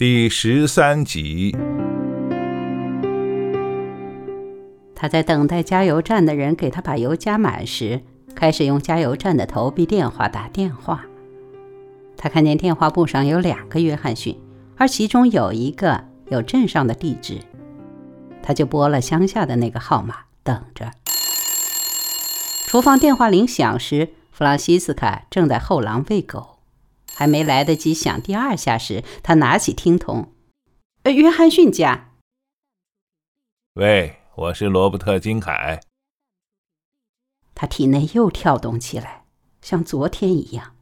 第十三集。他在等待加油站的人给他把油加满时，开始用加油站的投币电话打电话。他看见电话簿上有两个约翰逊，而其中有一个有镇上的地址，他就拨了乡下的那个号码，等着。厨房电话铃响时，弗朗西斯卡正在后廊喂狗，还没来得及响第二下时，他拿起听筒：“呃，约翰逊家。”“喂，我是罗伯特·金凯。”他体内又跳动起来，像昨天一样。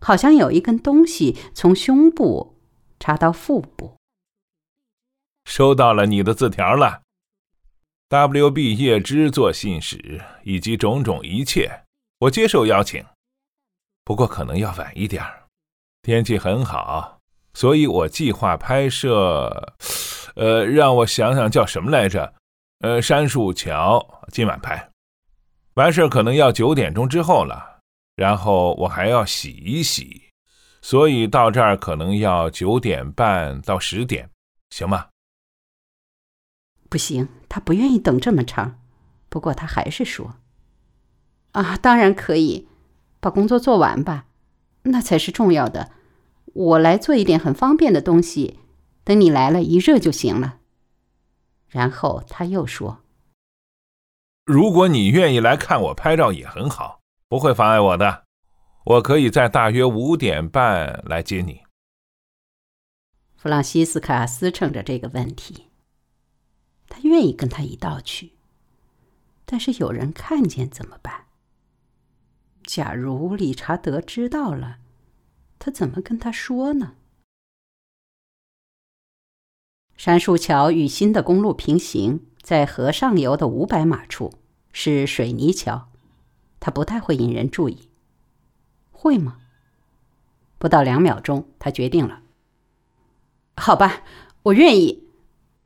好像有一根东西从胸部插到腹部。收到了你的字条了，W.B. 叶芝做信使以及种种一切，我接受邀请，不过可能要晚一点天气很好，所以我计划拍摄，呃，让我想想叫什么来着？呃，杉树桥，今晚拍，完事可能要九点钟之后了。然后我还要洗一洗，所以到这儿可能要九点半到十点，行吗？不行，他不愿意等这么长。不过他还是说：“啊，当然可以，把工作做完吧，那才是重要的。我来做一点很方便的东西，等你来了，一热就行了。”然后他又说：“如果你愿意来看我拍照，也很好。”不会妨碍我的，我可以在大约五点半来接你。弗朗西斯卡思忖着这个问题，他愿意跟他一道去，但是有人看见怎么办？假如理查德知道了，他怎么跟他说呢？杉树桥与新的公路平行，在河上游的五百码处是水泥桥。他不太会引人注意，会吗？不到两秒钟，他决定了。好吧，我愿意。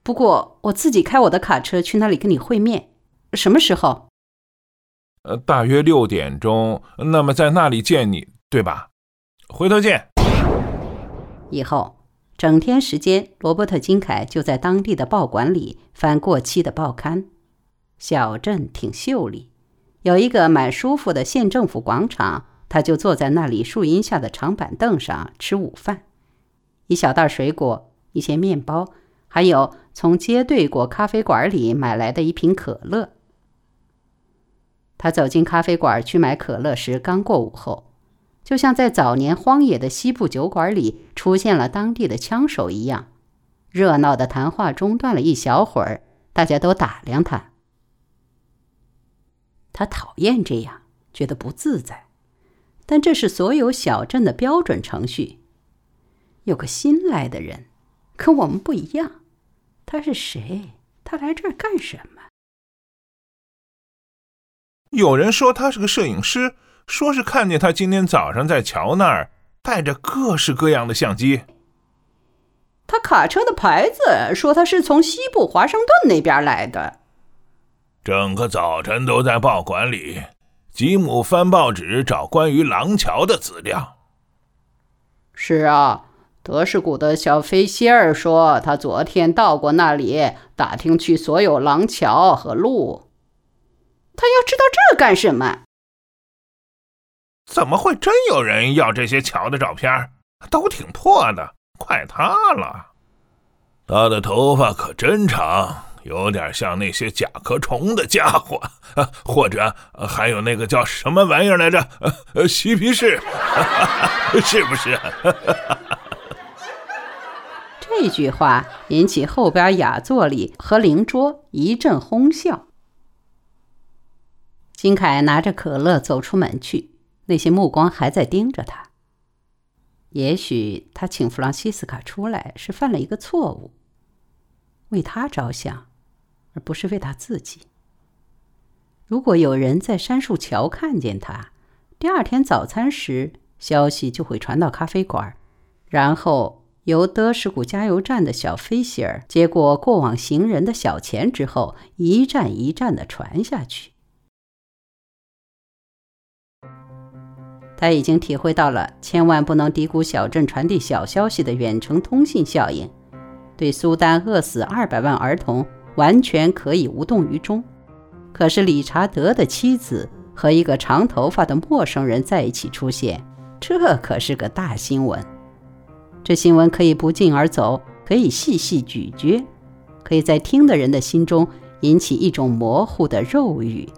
不过我自己开我的卡车去那里跟你会面。什么时候？呃，大约六点钟。那么在那里见你，对吧？回头见。以后整天时间，罗伯特·金凯就在当地的报馆里翻过期的报刊。小镇挺秀丽。有一个蛮舒服的县政府广场，他就坐在那里树荫下的长板凳上吃午饭，一小袋水果，一些面包，还有从街对过咖啡馆里买来的一瓶可乐。他走进咖啡馆去买可乐时，刚过午后，就像在早年荒野的西部酒馆里出现了当地的枪手一样，热闹的谈话中断了一小会儿，大家都打量他。他讨厌这样，觉得不自在，但这是所有小镇的标准程序。有个新来的人，跟我们不一样。他是谁？他来这儿干什么？有人说他是个摄影师，说是看见他今天早上在桥那儿带着各式各样的相机。他卡车的牌子说他是从西部华盛顿那边来的。整个早晨都在报馆里，吉姆翻报纸找关于廊桥的资料。是啊，德士古的小飞仙儿说他昨天到过那里，打听去所有廊桥和路。他要知道这干什么？怎么会真有人要这些桥的照片？都挺破的，快塌了。他的头发可真长。有点像那些甲壳虫的家伙，啊 或者还有那个叫什么玩意儿来着？呃，嬉皮士，是不是？这句话引起后边雅座里和邻桌一阵哄笑。金凯拿着可乐走出门去，那些目光还在盯着他。也许他请弗朗西斯卡出来是犯了一个错误，为他着想。而不是为他自己。如果有人在杉树桥看见他，第二天早餐时消息就会传到咖啡馆，然后由德什古加油站的小飞希尔接过过往行人的小钱之后，一站一站的传下去。他已经体会到了千万不能低估小镇传递小消息的远程通信效应，对苏丹饿死二百万儿童完全可以无动于衷。可是理查德的妻子和一个长头发的陌生人在一起出现，这可是个大新闻。这新闻可以不胫而走，可以细细咀嚼，可以在听的人的心中引起一种模糊的肉欲，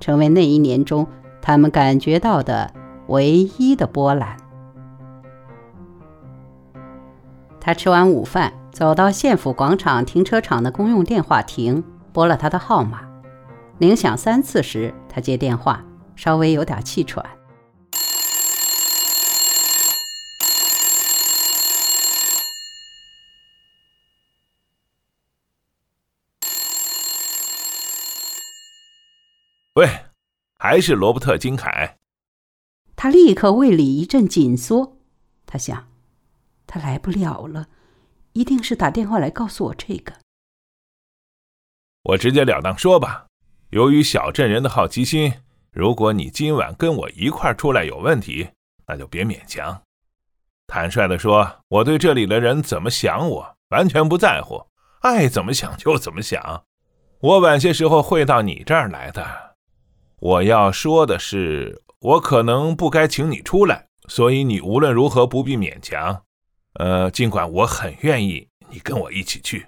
成为那一年中他们感觉到的。唯一的波澜。他吃完午饭，走到县府广场停车场的公用电话亭，拨了他的号码。铃响三次时，他接电话，稍微有点气喘。喂，还是罗伯特·金凯。他立刻胃里一阵紧缩，他想，他来不了了，一定是打电话来告诉我这个。我直截了当说吧，由于小镇人的好奇心，如果你今晚跟我一块出来有问题，那就别勉强。坦率的说，我对这里的人怎么想我完全不在乎，爱怎么想就怎么想。我晚些时候会到你这儿来的。我要说的是。我可能不该请你出来，所以你无论如何不必勉强。呃，尽管我很愿意你跟我一起去。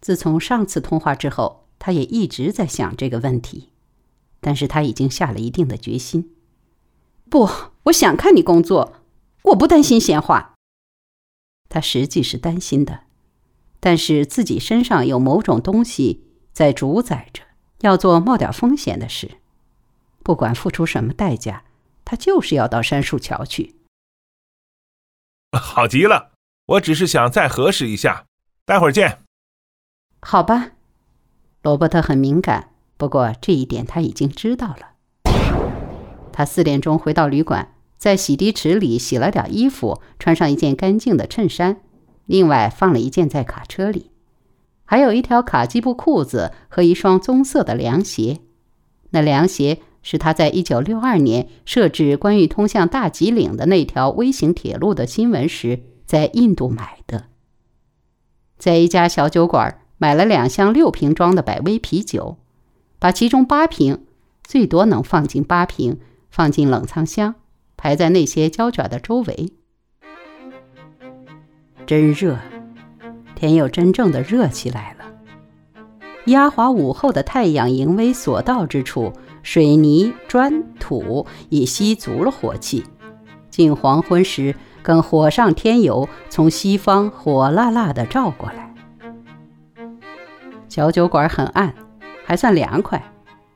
自从上次通话之后，他也一直在想这个问题，但是他已经下了一定的决心。不，我想看你工作，我不担心闲话。他实际是担心的，但是自己身上有某种东西在主宰着，要做冒点风险的事。不管付出什么代价，他就是要到杉树桥去。好极了，我只是想再核实一下，待会儿见。好吧，罗伯特很敏感，不过这一点他已经知道了。他四点钟回到旅馆，在洗涤池里洗了点衣服，穿上一件干净的衬衫，另外放了一件在卡车里，还有一条卡其布裤子和一双棕色的凉鞋。那凉鞋。是他在一九六二年设置关于通向大吉岭的那条微型铁路的新闻时，在印度买的。在一家小酒馆买了两箱六瓶装的百威啤酒，把其中八瓶（最多能放进八瓶）放进冷藏箱，排在那些胶卷的周围。真热，天又真正的热起来了。压华午后的太阳盈微所到之处。水泥砖土已吸足了火气，近黄昏时，更火上添油，从西方火辣辣地照过来。小酒馆很暗，还算凉快。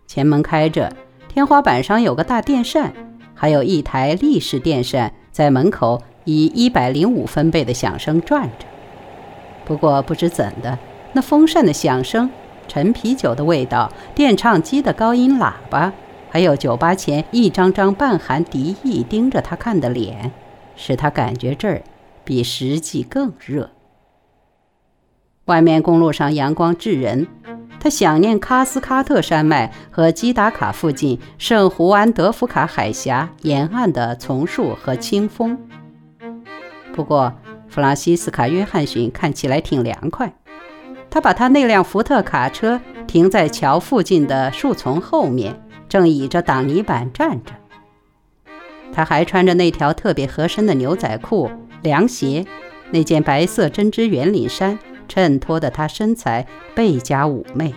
前门开着，天花板上有个大电扇，还有一台立式电扇在门口以一百零五分贝的响声转着。不过不知怎的，那风扇的响声。陈啤酒的味道，电唱机的高音喇叭，还有酒吧前一张张半含敌意盯着他看的脸，使他感觉这儿比实际更热。外面公路上阳光炙人，他想念喀斯喀特山脉和基达卡附近圣胡安德夫卡海峡沿岸的丛树和清风。不过，弗朗西斯卡·约翰逊看起来挺凉快。他把他那辆福特卡车停在桥附近的树丛后面，正倚着挡泥板站着。他还穿着那条特别合身的牛仔裤、凉鞋，那件白色针织圆领衫衬托的他身材倍加妩媚。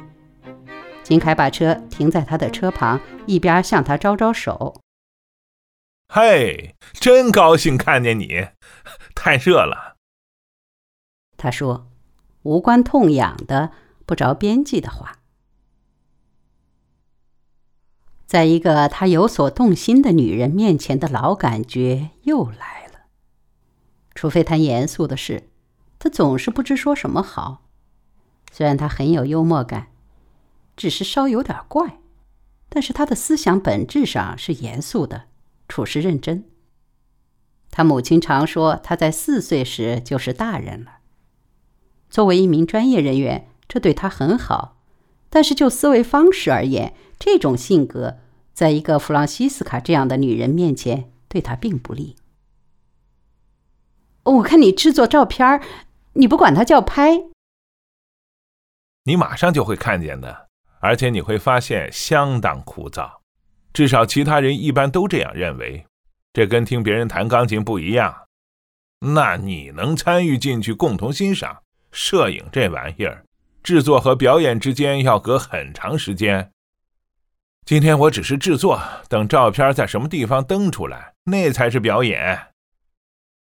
金凯把车停在他的车旁，一边向他招招手：“嘿，真高兴看见你，太热了。”他说。无关痛痒的、不着边际的话，在一个他有所动心的女人面前的老感觉又来了。除非谈严肃的事，他总是不知说什么好。虽然他很有幽默感，只是稍有点怪，但是他的思想本质上是严肃的，处事认真。他母亲常说，他在四岁时就是大人了。作为一名专业人员，这对他很好，但是就思维方式而言，这种性格在一个弗朗西斯卡这样的女人面前，对他并不利。我看你制作照片，你不管它叫拍，你马上就会看见的，而且你会发现相当枯燥，至少其他人一般都这样认为。这跟听别人弹钢琴不一样。那你能参与进去，共同欣赏摄影这玩意儿，制作和表演之间要隔很长时间。今天我只是制作，等照片在什么地方登出来，那才是表演。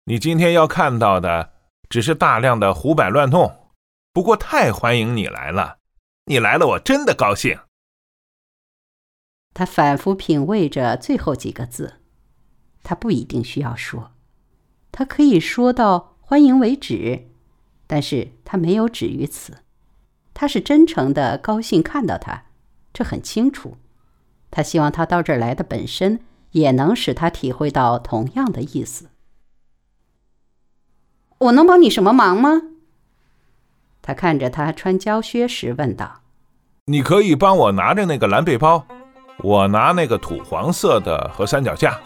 你今天要看到的只是大量的胡摆乱弄。不过太欢迎你来了，你来了我真的高兴。他反复品味着最后几个字，他不一定需要说。他可以说到欢迎为止，但是他没有止于此。他是真诚的高兴看到他，这很清楚。他希望他到这儿来的本身也能使他体会到同样的意思。我能帮你什么忙吗？他看着他穿胶靴时问道：“你可以帮我拿着那个蓝背包，我拿那个土黄色的和三脚架。”